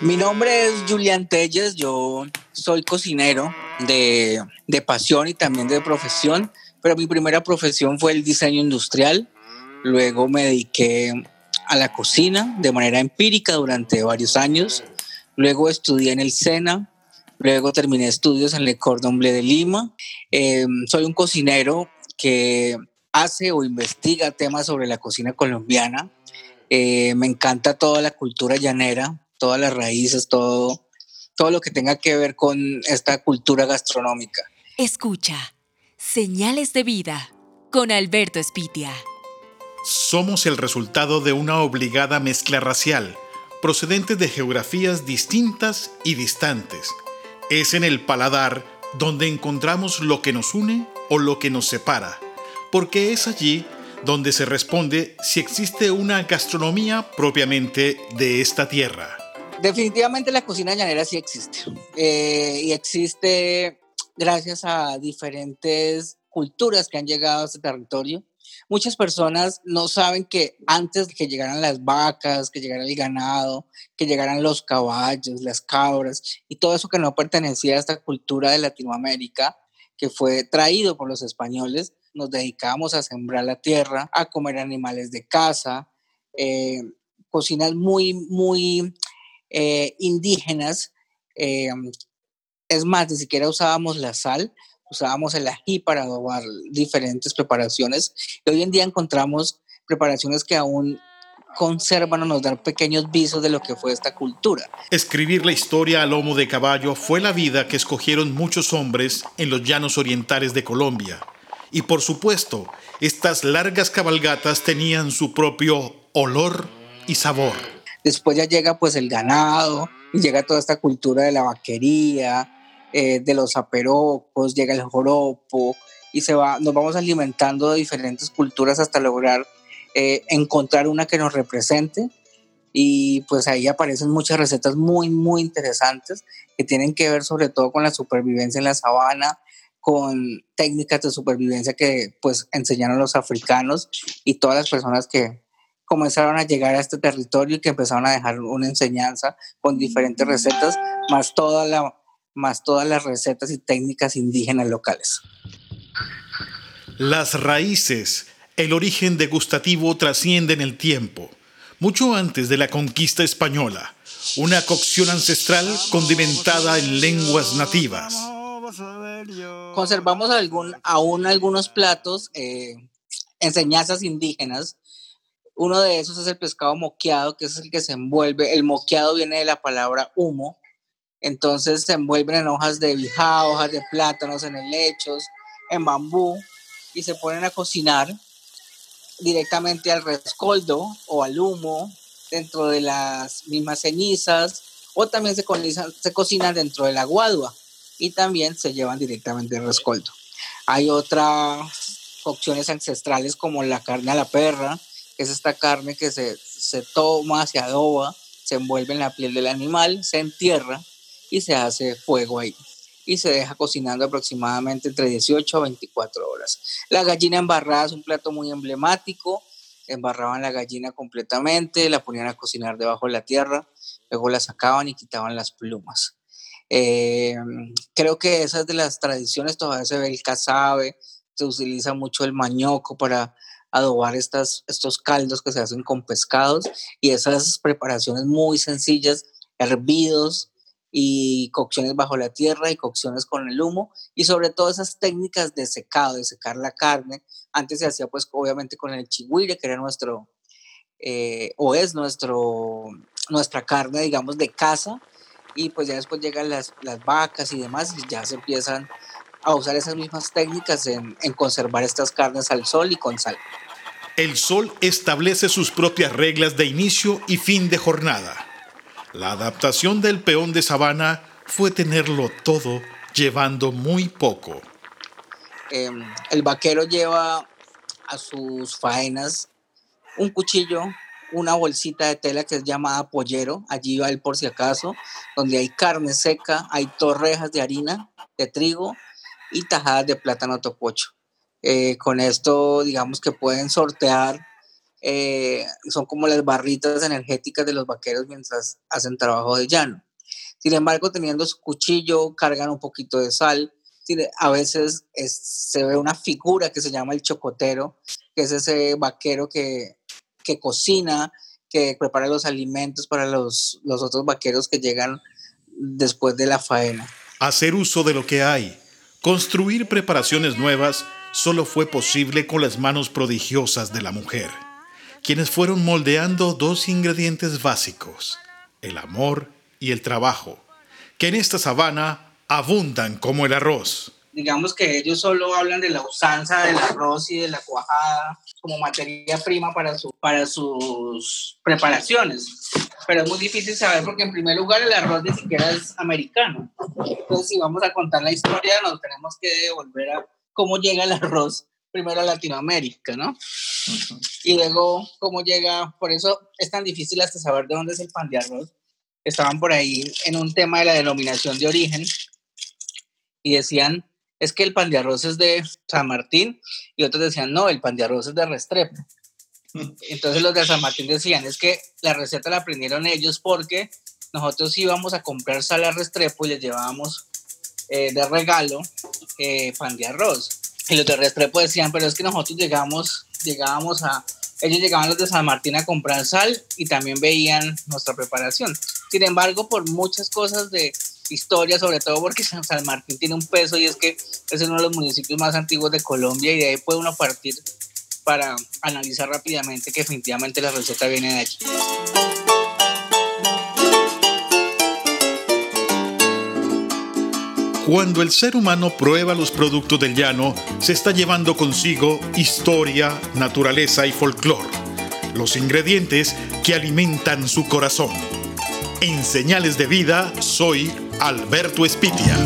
Mi nombre es Julián Telles, yo soy cocinero de, de, pasión y también de profesión, pero mi primera profesión fue el diseño industrial. Luego me dediqué a la cocina de manera empírica durante varios años. Luego estudié en el SENA, luego terminé estudios en Le Cordon Bleu de Lima. Eh, soy un cocinero que hace o investiga temas sobre la cocina colombiana. Eh, me encanta toda la cultura llanera, todas las raíces, todo, todo lo que tenga que ver con esta cultura gastronómica. Escucha, señales de vida con Alberto Espitia. Somos el resultado de una obligada mezcla racial, procedente de geografías distintas y distantes. Es en el paladar donde encontramos lo que nos une o lo que nos separa, porque es allí donde se responde si existe una gastronomía propiamente de esta tierra. Definitivamente la cocina llanera sí existe. Eh, y existe gracias a diferentes culturas que han llegado a este territorio. Muchas personas no saben que antes que llegaran las vacas, que llegara el ganado, que llegaran los caballos, las cabras y todo eso que no pertenecía a esta cultura de Latinoamérica, que fue traído por los españoles, nos dedicábamos a sembrar la tierra, a comer animales de casa, eh, cocinas muy, muy eh, indígenas. Eh, es más, ni siquiera usábamos la sal, usábamos el ají para adobar diferentes preparaciones. Y hoy en día encontramos preparaciones que aún conservan o nos dan pequeños visos de lo que fue esta cultura. Escribir la historia al lomo de caballo fue la vida que escogieron muchos hombres en los llanos orientales de Colombia. Y por supuesto, estas largas cabalgatas tenían su propio olor y sabor. Después ya llega pues el ganado y llega toda esta cultura de la vaquería, eh, de los aperocos, llega el joropo y se va, nos vamos alimentando de diferentes culturas hasta lograr eh, encontrar una que nos represente. Y pues ahí aparecen muchas recetas muy muy interesantes que tienen que ver sobre todo con la supervivencia en la sabana, con técnicas de supervivencia que pues enseñaron los africanos y todas las personas que comenzaron a llegar a este territorio y que empezaron a dejar una enseñanza con diferentes recetas, más, toda la, más todas las recetas y técnicas indígenas locales. Las raíces, el origen degustativo trasciende en el tiempo, mucho antes de la conquista española, una cocción ancestral condimentada en lenguas nativas Conservamos algún, aún algunos platos, eh, enseñanzas indígenas. Uno de esos es el pescado moqueado, que es el que se envuelve. El moqueado viene de la palabra humo. Entonces se envuelven en hojas de bijá, hojas de plátanos, en helechos, en bambú y se ponen a cocinar directamente al rescoldo o al humo dentro de las mismas cenizas o también se, se cocinan dentro de la guadua y también se llevan directamente el rescoldo. Hay otras cocciones ancestrales como la carne a la perra, es esta carne que se, se toma, se adoba, se envuelve en la piel del animal, se entierra y se hace fuego ahí. Y se deja cocinando aproximadamente entre 18 a 24 horas. La gallina embarrada es un plato muy emblemático. Embarraban la gallina completamente, la ponían a cocinar debajo de la tierra, luego la sacaban y quitaban las plumas. Eh, creo que esas de las tradiciones todavía se ve el casabe, se utiliza mucho el mañoco para adobar estas, estos caldos que se hacen con pescados y esas preparaciones muy sencillas, hervidos y cocciones bajo la tierra y cocciones con el humo y sobre todo esas técnicas de secado, de secar la carne. Antes se hacía pues obviamente con el chigüire, que era nuestro, eh, o es nuestro, nuestra carne digamos de casa, y pues ya después llegan las, las vacas y demás y ya se empiezan a usar esas mismas técnicas en, en conservar estas carnes al sol y con sal. El sol establece sus propias reglas de inicio y fin de jornada. La adaptación del peón de sabana fue tenerlo todo llevando muy poco. Em, el vaquero lleva a sus faenas un cuchillo, una bolsita de tela que es llamada pollero, allí va el por si acaso, donde hay carne seca, hay torrejas de harina, de trigo y tajadas de plátano topocho. Eh, con esto, digamos que pueden sortear eh, son como las barritas energéticas de los vaqueros mientras hacen trabajo de llano. Sin embargo, teniendo su cuchillo, cargan un poquito de sal. A veces se ve una figura que se llama el chocotero, que es ese vaquero que, que cocina, que prepara los alimentos para los, los otros vaqueros que llegan después de la faena. Hacer uso de lo que hay, construir preparaciones nuevas, solo fue posible con las manos prodigiosas de la mujer, quienes fueron moldeando dos ingredientes básicos, el amor y el trabajo, que en esta sabana abundan como el arroz. Digamos que ellos solo hablan de la usanza del arroz y de la cuajada como materia prima para, su, para sus preparaciones. Pero es muy difícil saber porque en primer lugar el arroz ni siquiera es americano. Entonces si vamos a contar la historia nos tenemos que devolver a cómo llega el arroz primero a Latinoamérica, ¿no? Y luego cómo llega, por eso es tan difícil hasta saber de dónde es el pan de arroz, estaban por ahí en un tema de la denominación de origen y decían, es que el pan de arroz es de San Martín y otros decían, no, el pan de arroz es de Restrepo. Entonces los de San Martín decían, es que la receta la aprendieron ellos porque nosotros íbamos a comprar sal a Restrepo y les llevábamos eh, de regalo eh, pan de arroz. Y los de Restrepo decían, pero es que nosotros llegamos, llegábamos a, ellos llegaban los de San Martín a comprar sal y también veían nuestra preparación. Sin embargo, por muchas cosas de historia, sobre todo porque San Martín tiene un peso y es que es uno de los municipios más antiguos de Colombia y de ahí puede uno partir para analizar rápidamente que definitivamente la receta viene de allí. Cuando el ser humano prueba los productos del llano, se está llevando consigo historia, naturaleza y folclore, los ingredientes que alimentan su corazón. En Señales de Vida soy Alberto Espitia.